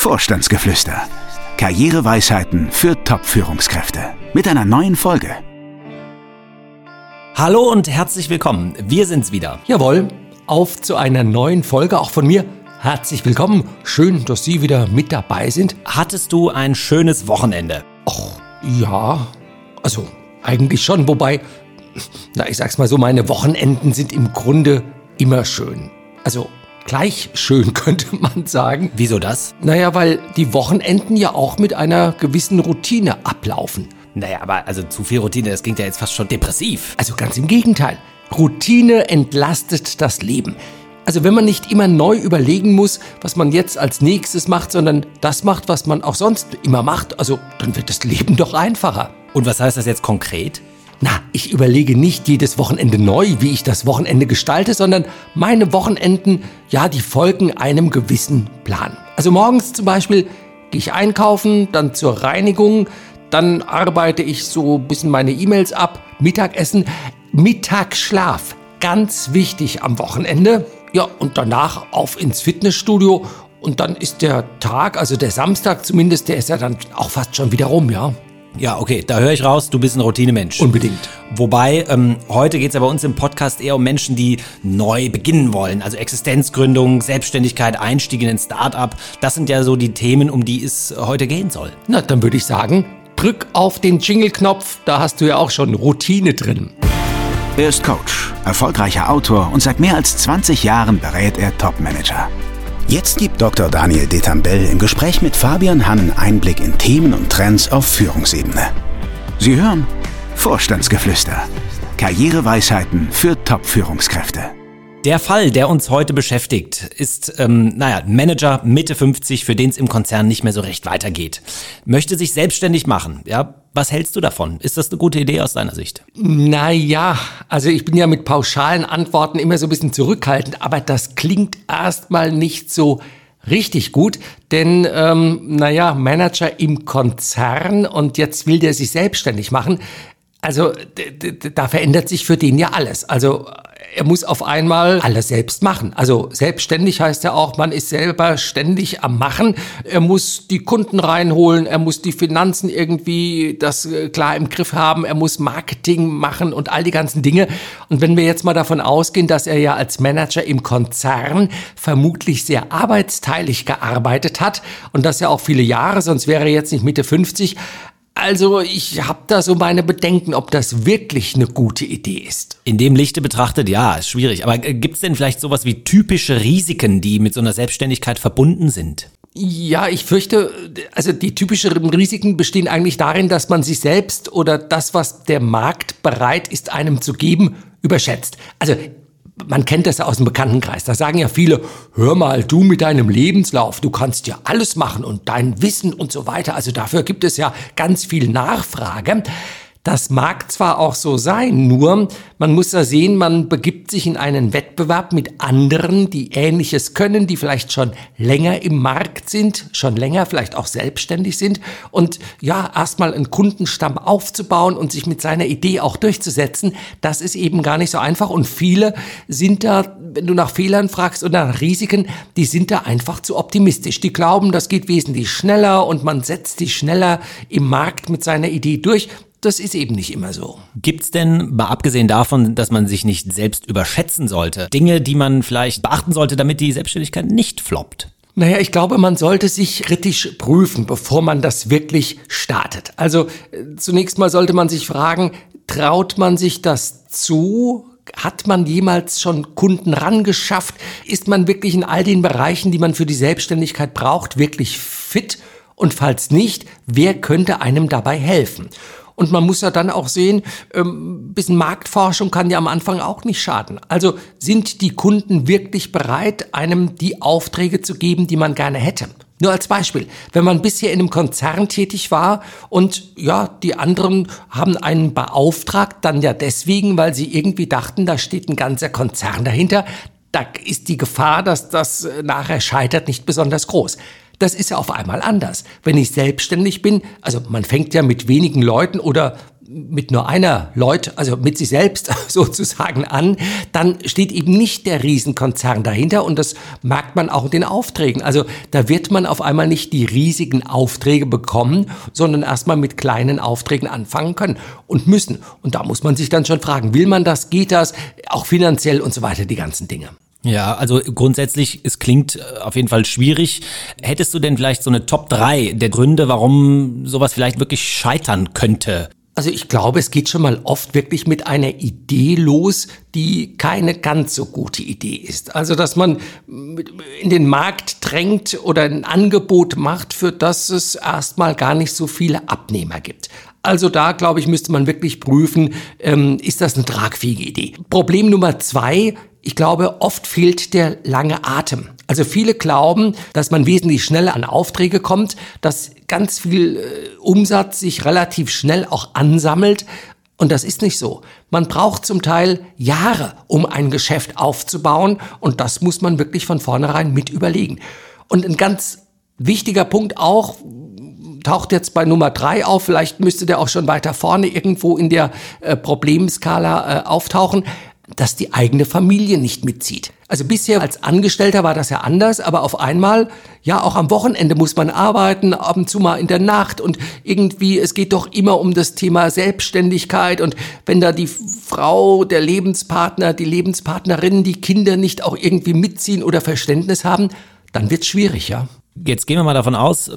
Vorstandsgeflüster. Karriereweisheiten für Top-Führungskräfte. Mit einer neuen Folge. Hallo und herzlich willkommen. Wir sind's wieder. Jawohl, auf zu einer neuen Folge auch von mir. Herzlich willkommen. Schön, dass Sie wieder mit dabei sind. Hattest du ein schönes Wochenende? Och, ja. Also, eigentlich schon, wobei, na, ich sag's mal so, meine Wochenenden sind im Grunde immer schön. Also, gleich schön, könnte man sagen. Wieso das? Naja, weil die Wochenenden ja auch mit einer gewissen Routine ablaufen. Naja, aber also zu viel Routine, das klingt ja jetzt fast schon depressiv. Also ganz im Gegenteil. Routine entlastet das Leben. Also wenn man nicht immer neu überlegen muss, was man jetzt als nächstes macht, sondern das macht, was man auch sonst immer macht, also dann wird das Leben doch einfacher. Und was heißt das jetzt konkret? Na, ich überlege nicht jedes Wochenende neu, wie ich das Wochenende gestalte, sondern meine Wochenenden, ja, die folgen einem gewissen Plan. Also morgens zum Beispiel gehe ich einkaufen, dann zur Reinigung, dann arbeite ich so ein bisschen meine E-Mails ab, Mittagessen, Mittagsschlaf, ganz wichtig am Wochenende. Ja, und danach auf ins Fitnessstudio und dann ist der Tag, also der Samstag zumindest, der ist ja dann auch fast schon wieder rum, ja. Ja, okay, da höre ich raus, du bist ein Routinemensch. Unbedingt. Wobei, ähm, heute geht es ja bei uns im Podcast eher um Menschen, die neu beginnen wollen. Also Existenzgründung, Selbstständigkeit, Einstieg in ein Start-up. Das sind ja so die Themen, um die es heute gehen soll. Na, dann würde ich sagen, drück auf den Jingle-Knopf, da hast du ja auch schon Routine drin. Er ist Coach, erfolgreicher Autor und seit mehr als 20 Jahren berät er Top-Manager. Jetzt gibt Dr. Daniel Detambell im Gespräch mit Fabian Hannen Einblick in Themen und Trends auf Führungsebene. Sie hören Vorstandsgeflüster. Karriereweisheiten für Top-Führungskräfte. Der Fall, der uns heute beschäftigt, ist, ähm, naja, Manager Mitte 50, für den es im Konzern nicht mehr so recht weitergeht. Möchte sich selbstständig machen, ja. Was hältst du davon? Ist das eine gute Idee aus deiner Sicht? Naja, also ich bin ja mit pauschalen Antworten immer so ein bisschen zurückhaltend, aber das klingt erstmal nicht so richtig gut, denn ähm, naja, Manager im Konzern und jetzt will der sich selbstständig machen. Also da verändert sich für den ja alles. Also er muss auf einmal alles selbst machen. Also selbstständig heißt ja auch, man ist selber ständig am Machen. Er muss die Kunden reinholen, er muss die Finanzen irgendwie das äh, klar im Griff haben, er muss Marketing machen und all die ganzen Dinge. Und wenn wir jetzt mal davon ausgehen, dass er ja als Manager im Konzern vermutlich sehr arbeitsteilig gearbeitet hat und das ja auch viele Jahre, sonst wäre er jetzt nicht Mitte 50, also ich habe da so meine Bedenken, ob das wirklich eine gute Idee ist. In dem Lichte betrachtet, ja, ist schwierig. Aber äh, gibt es denn vielleicht sowas wie typische Risiken, die mit so einer Selbstständigkeit verbunden sind? Ja, ich fürchte, also die typischen Risiken bestehen eigentlich darin, dass man sich selbst oder das, was der Markt bereit ist, einem zu geben, überschätzt. Also man kennt das ja aus dem Bekanntenkreis. Da sagen ja viele, hör mal, du mit deinem Lebenslauf, du kannst ja alles machen und dein Wissen und so weiter. Also dafür gibt es ja ganz viel Nachfrage. Das mag zwar auch so sein, nur man muss da sehen, man begibt sich in einen Wettbewerb mit anderen, die Ähnliches können, die vielleicht schon länger im Markt sind, schon länger vielleicht auch selbstständig sind. Und ja, erstmal einen Kundenstamm aufzubauen und sich mit seiner Idee auch durchzusetzen, das ist eben gar nicht so einfach. Und viele sind da, wenn du nach Fehlern fragst oder nach Risiken, die sind da einfach zu optimistisch. Die glauben, das geht wesentlich schneller und man setzt sich schneller im Markt mit seiner Idee durch das ist eben nicht immer so. Gibt's denn, mal abgesehen davon, dass man sich nicht selbst überschätzen sollte, Dinge, die man vielleicht beachten sollte, damit die Selbstständigkeit nicht floppt? Naja, ich glaube, man sollte sich kritisch prüfen, bevor man das wirklich startet. Also äh, zunächst mal sollte man sich fragen, traut man sich das zu? Hat man jemals schon Kunden rangeschafft? Ist man wirklich in all den Bereichen, die man für die Selbstständigkeit braucht, wirklich fit? Und falls nicht, wer könnte einem dabei helfen? Und man muss ja dann auch sehen, ähm, bisschen Marktforschung kann ja am Anfang auch nicht schaden. Also sind die Kunden wirklich bereit, einem die Aufträge zu geben, die man gerne hätte? Nur als Beispiel, wenn man bisher in einem Konzern tätig war und ja, die anderen haben einen beauftragt, dann ja deswegen, weil sie irgendwie dachten, da steht ein ganzer Konzern dahinter, da ist die Gefahr, dass das äh, nachher scheitert, nicht besonders groß. Das ist ja auf einmal anders. Wenn ich selbstständig bin, also man fängt ja mit wenigen Leuten oder mit nur einer Leut, also mit sich selbst sozusagen an, dann steht eben nicht der Riesenkonzern dahinter und das merkt man auch in den Aufträgen. Also da wird man auf einmal nicht die riesigen Aufträge bekommen, sondern erstmal mit kleinen Aufträgen anfangen können und müssen. Und da muss man sich dann schon fragen, will man das, geht das, auch finanziell und so weiter, die ganzen Dinge. Ja, also grundsätzlich, es klingt äh, auf jeden Fall schwierig. Hättest du denn vielleicht so eine Top 3 der Gründe, warum sowas vielleicht wirklich scheitern könnte? Also ich glaube, es geht schon mal oft wirklich mit einer Idee los, die keine ganz so gute Idee ist. Also dass man in den Markt drängt oder ein Angebot macht, für das es erstmal gar nicht so viele Abnehmer gibt. Also da, glaube ich, müsste man wirklich prüfen, ähm, ist das eine tragfähige Idee. Problem Nummer zwei, ich glaube, oft fehlt der lange Atem. Also viele glauben, dass man wesentlich schneller an Aufträge kommt, dass ganz viel äh, Umsatz sich relativ schnell auch ansammelt. Und das ist nicht so. Man braucht zum Teil Jahre, um ein Geschäft aufzubauen. Und das muss man wirklich von vornherein mit überlegen. Und ein ganz wichtiger Punkt auch, taucht jetzt bei Nummer drei auf, vielleicht müsste der auch schon weiter vorne irgendwo in der äh, Problemskala äh, auftauchen dass die eigene Familie nicht mitzieht. Also bisher als Angestellter war das ja anders, aber auf einmal, ja, auch am Wochenende muss man arbeiten, ab und zu mal in der Nacht und irgendwie, es geht doch immer um das Thema Selbstständigkeit und wenn da die Frau, der Lebenspartner, die Lebenspartnerin, die Kinder nicht auch irgendwie mitziehen oder Verständnis haben, dann wird's schwierig, ja. Jetzt gehen wir mal davon aus,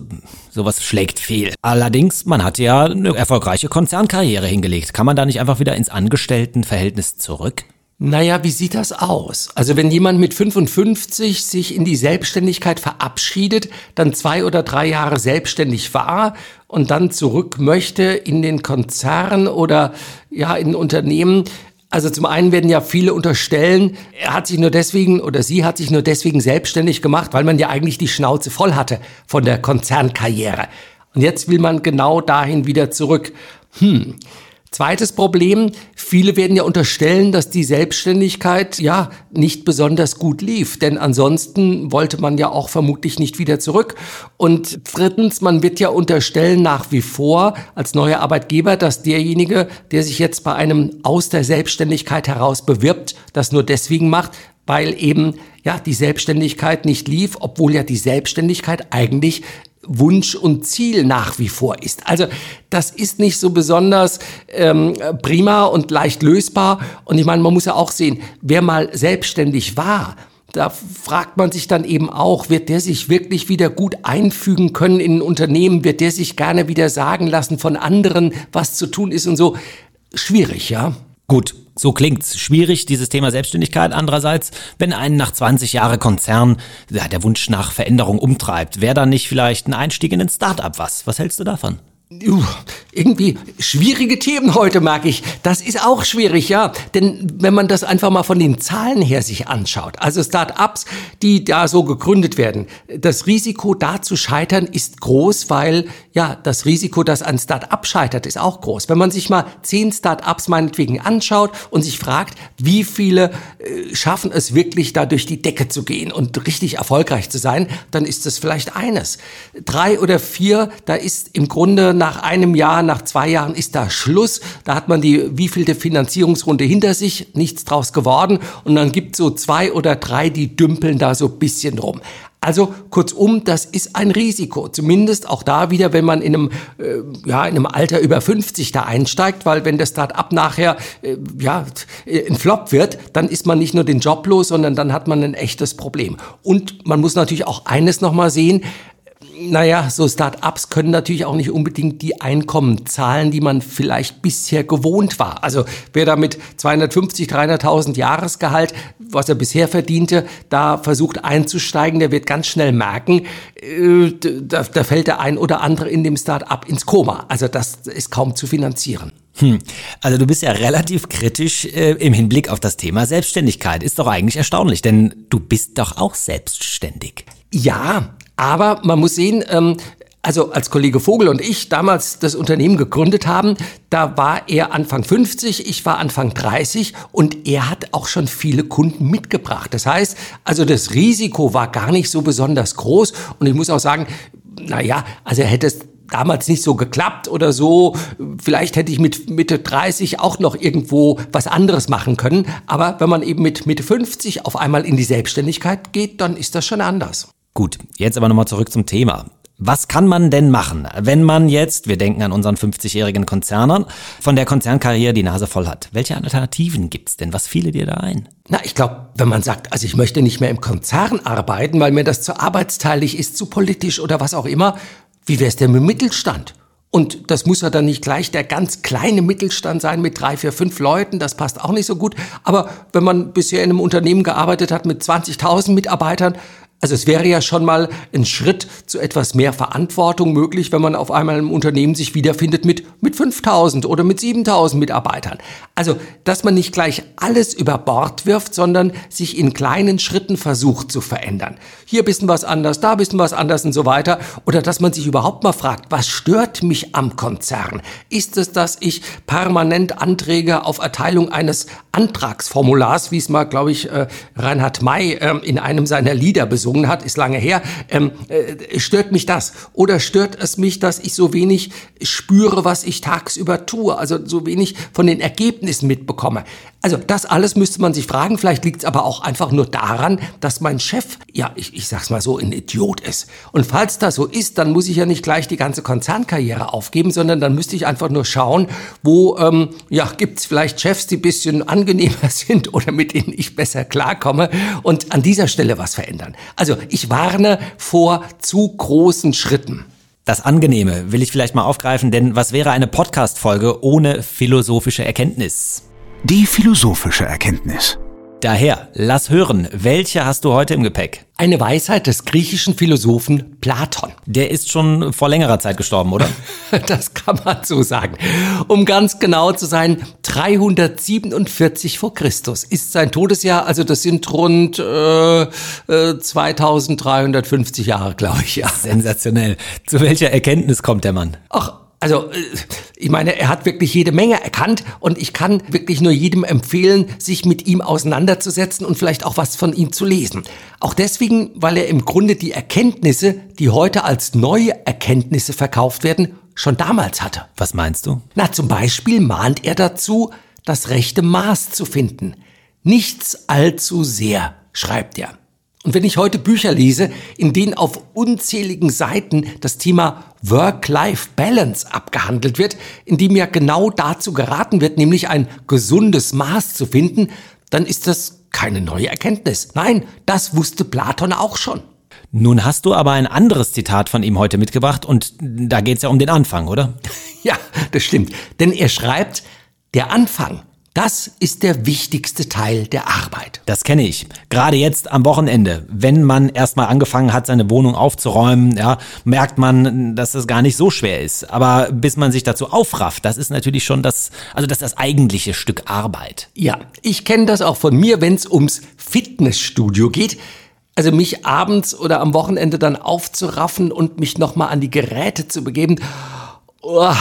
sowas schlägt fehl. Allerdings, man hat ja eine erfolgreiche Konzernkarriere hingelegt. Kann man da nicht einfach wieder ins Angestelltenverhältnis zurück? Naja, wie sieht das aus? Also wenn jemand mit 55 sich in die Selbstständigkeit verabschiedet, dann zwei oder drei Jahre selbstständig war und dann zurück möchte in den Konzern oder ja in Unternehmen, also zum einen werden ja viele unterstellen, er hat sich nur deswegen oder sie hat sich nur deswegen selbstständig gemacht, weil man ja eigentlich die Schnauze voll hatte von der Konzernkarriere. Und jetzt will man genau dahin wieder zurück. Hm, Zweites Problem, viele werden ja unterstellen, dass die Selbstständigkeit ja nicht besonders gut lief, denn ansonsten wollte man ja auch vermutlich nicht wieder zurück. Und drittens, man wird ja unterstellen nach wie vor als neuer Arbeitgeber, dass derjenige, der sich jetzt bei einem aus der Selbstständigkeit heraus bewirbt, das nur deswegen macht, weil eben ja die Selbstständigkeit nicht lief, obwohl ja die Selbstständigkeit eigentlich Wunsch und Ziel nach wie vor ist. Also das ist nicht so besonders ähm, prima und leicht lösbar. Und ich meine, man muss ja auch sehen, wer mal selbstständig war, da fragt man sich dann eben auch, wird der sich wirklich wieder gut einfügen können in ein Unternehmen? Wird der sich gerne wieder sagen lassen von anderen, was zu tun ist und so? Schwierig, ja. Gut, so klingt's. Schwierig, dieses Thema Selbstständigkeit. Andererseits, wenn einen nach 20 Jahre Konzern ja, der Wunsch nach Veränderung umtreibt, wäre dann nicht vielleicht ein Einstieg in ein Startup was? Was hältst du davon? Uh, irgendwie schwierige Themen heute, mag ich. Das ist auch schwierig, ja. Denn wenn man das einfach mal von den Zahlen her sich anschaut, also Start-ups, die da so gegründet werden, das Risiko da zu scheitern ist groß, weil ja, das Risiko, dass ein Start-up scheitert, ist auch groß. Wenn man sich mal zehn Start-ups meinetwegen anschaut und sich fragt, wie viele äh, schaffen es wirklich da durch die Decke zu gehen und richtig erfolgreich zu sein, dann ist das vielleicht eines. Drei oder vier, da ist im Grunde nach einem Jahr, nach zwei Jahren ist da Schluss. Da hat man die wievielte Finanzierungsrunde hinter sich, nichts draus geworden. Und dann gibt so zwei oder drei, die dümpeln da so bisschen rum. Also kurzum, das ist ein Risiko. Zumindest auch da wieder, wenn man in einem, äh, ja, in einem Alter über 50 da einsteigt, weil wenn das Start-up nachher äh, ja, ein Flop wird, dann ist man nicht nur den Job los, sondern dann hat man ein echtes Problem. Und man muss natürlich auch eines nochmal sehen, naja, so Start-ups können natürlich auch nicht unbedingt die Einkommen zahlen, die man vielleicht bisher gewohnt war. Also wer da mit 250, 300.000 Jahresgehalt, was er bisher verdiente, da versucht einzusteigen, der wird ganz schnell merken, äh, da, da fällt der ein oder andere in dem Start-up ins Koma. Also das ist kaum zu finanzieren. Hm. Also du bist ja relativ kritisch äh, im Hinblick auf das Thema Selbstständigkeit. Ist doch eigentlich erstaunlich, denn du bist doch auch selbstständig. Ja, aber man muss sehen, ähm, also als Kollege Vogel und ich damals das Unternehmen gegründet haben, da war er Anfang 50, ich war Anfang 30 und er hat auch schon viele Kunden mitgebracht. Das heißt, also das Risiko war gar nicht so besonders groß und ich muss auch sagen, na ja, also er hätte es damals nicht so geklappt oder so. Vielleicht hätte ich mit Mitte 30 auch noch irgendwo was anderes machen können. Aber wenn man eben mit Mitte 50 auf einmal in die Selbstständigkeit geht, dann ist das schon anders. Gut, jetzt aber nochmal zurück zum Thema. Was kann man denn machen, wenn man jetzt, wir denken an unseren 50-jährigen Konzernern, von der Konzernkarriere die Nase voll hat? Welche Alternativen gibt's denn? Was fiele dir da ein? Na, ich glaube, wenn man sagt, also ich möchte nicht mehr im Konzern arbeiten, weil mir das zu arbeitsteilig ist, zu politisch oder was auch immer, wie wär's denn mit Mittelstand? Und das muss ja dann nicht gleich der ganz kleine Mittelstand sein mit drei, vier, fünf Leuten. Das passt auch nicht so gut. Aber wenn man bisher in einem Unternehmen gearbeitet hat mit 20.000 Mitarbeitern, also es wäre ja schon mal ein Schritt zu etwas mehr Verantwortung möglich, wenn man auf einmal im Unternehmen sich wiederfindet mit, mit 5000 oder mit 7000 Mitarbeitern. Also, dass man nicht gleich alles über Bord wirft, sondern sich in kleinen Schritten versucht zu verändern. Hier bisschen was anders, da bisschen was anders und so weiter. Oder dass man sich überhaupt mal fragt, was stört mich am Konzern? Ist es, dass ich permanent Anträge auf Erteilung eines Antragsformulars, wie es mal, glaube ich, äh, Reinhard May äh, in einem seiner Lieder besungen gesungen hat, ist lange her. Ähm, äh, stört mich das? Oder stört es mich, dass ich so wenig spüre, was ich tagsüber tue? Also so wenig von den Ergebnissen mitbekomme. Also das alles müsste man sich fragen. Vielleicht liegt es aber auch einfach nur daran, dass mein Chef, ja, ich, ich sag's mal so, ein Idiot ist. Und falls das so ist, dann muss ich ja nicht gleich die ganze Konzernkarriere aufgeben, sondern dann müsste ich einfach nur schauen, wo, ähm, ja, gibt's vielleicht Chefs, die bisschen angenehmer sind oder mit denen ich besser klarkomme und an dieser Stelle was verändern. Also ich warne vor zu großen Schritten. Das Angenehme will ich vielleicht mal aufgreifen, denn was wäre eine Podcast-Folge ohne philosophische Erkenntnis? Die philosophische Erkenntnis. Daher, lass hören, welche hast du heute im Gepäck? Eine Weisheit des griechischen Philosophen Platon. Der ist schon vor längerer Zeit gestorben, oder? das kann man so sagen. Um ganz genau zu sein, 347 vor Christus ist sein Todesjahr. Also das sind rund äh, äh, 2350 Jahre, glaube ich. Ja. Sensationell. Zu welcher Erkenntnis kommt der Mann? Ach, also, äh, ich meine, er hat wirklich jede Menge erkannt und ich kann wirklich nur jedem empfehlen, sich mit ihm auseinanderzusetzen und vielleicht auch was von ihm zu lesen. Auch deswegen, weil er im Grunde die Erkenntnisse, die heute als neue Erkenntnisse verkauft werden, schon damals hatte. Was meinst du? Na, zum Beispiel mahnt er dazu, das rechte Maß zu finden. Nichts allzu sehr, schreibt er. Und wenn ich heute Bücher lese, in denen auf unzähligen Seiten das Thema Work-Life-Balance abgehandelt wird, in dem ja genau dazu geraten wird, nämlich ein gesundes Maß zu finden, dann ist das keine neue Erkenntnis. Nein, das wusste Platon auch schon. Nun hast du aber ein anderes Zitat von ihm heute mitgebracht und da geht es ja um den Anfang, oder? Ja, das stimmt. Denn er schreibt, der Anfang das ist der wichtigste Teil der Arbeit. Das kenne ich. Gerade jetzt am Wochenende, wenn man erstmal angefangen hat, seine Wohnung aufzuräumen, ja, merkt man, dass das gar nicht so schwer ist. Aber bis man sich dazu aufrafft, das ist natürlich schon das, also das das eigentliche Stück Arbeit. Ja, ich kenne das auch von mir, wenn es ums Fitnessstudio geht. Also mich abends oder am Wochenende dann aufzuraffen und mich nochmal an die Geräte zu begeben. Oh.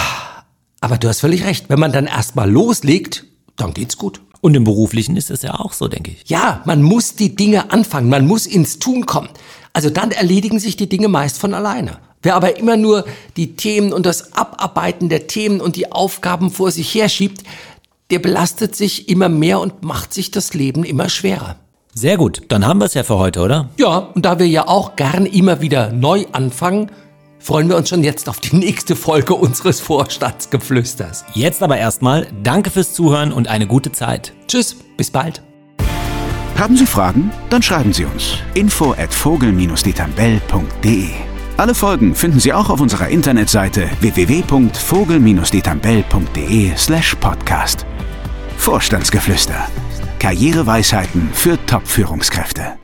Aber du hast völlig recht. Wenn man dann erstmal loslegt, dann geht's gut. Und im Beruflichen ist es ja auch so, denke ich. Ja, man muss die Dinge anfangen, man muss ins Tun kommen. Also dann erledigen sich die Dinge meist von alleine. Wer aber immer nur die Themen und das Abarbeiten der Themen und die Aufgaben vor sich herschiebt, der belastet sich immer mehr und macht sich das Leben immer schwerer. Sehr gut, dann haben wir es ja für heute, oder? Ja, und da wir ja auch gern immer wieder neu anfangen, freuen wir uns schon jetzt auf die nächste Folge unseres Vorstandsgeflüsters. Jetzt aber erstmal danke fürs Zuhören und eine gute Zeit. Tschüss, bis bald. Haben Sie Fragen? Dann schreiben Sie uns. Info at vogel-detambell.de Alle Folgen finden Sie auch auf unserer Internetseite www.vogel-detambell.de slash podcast. Vorstandsgeflüster. Karriereweisheiten für Top-Führungskräfte.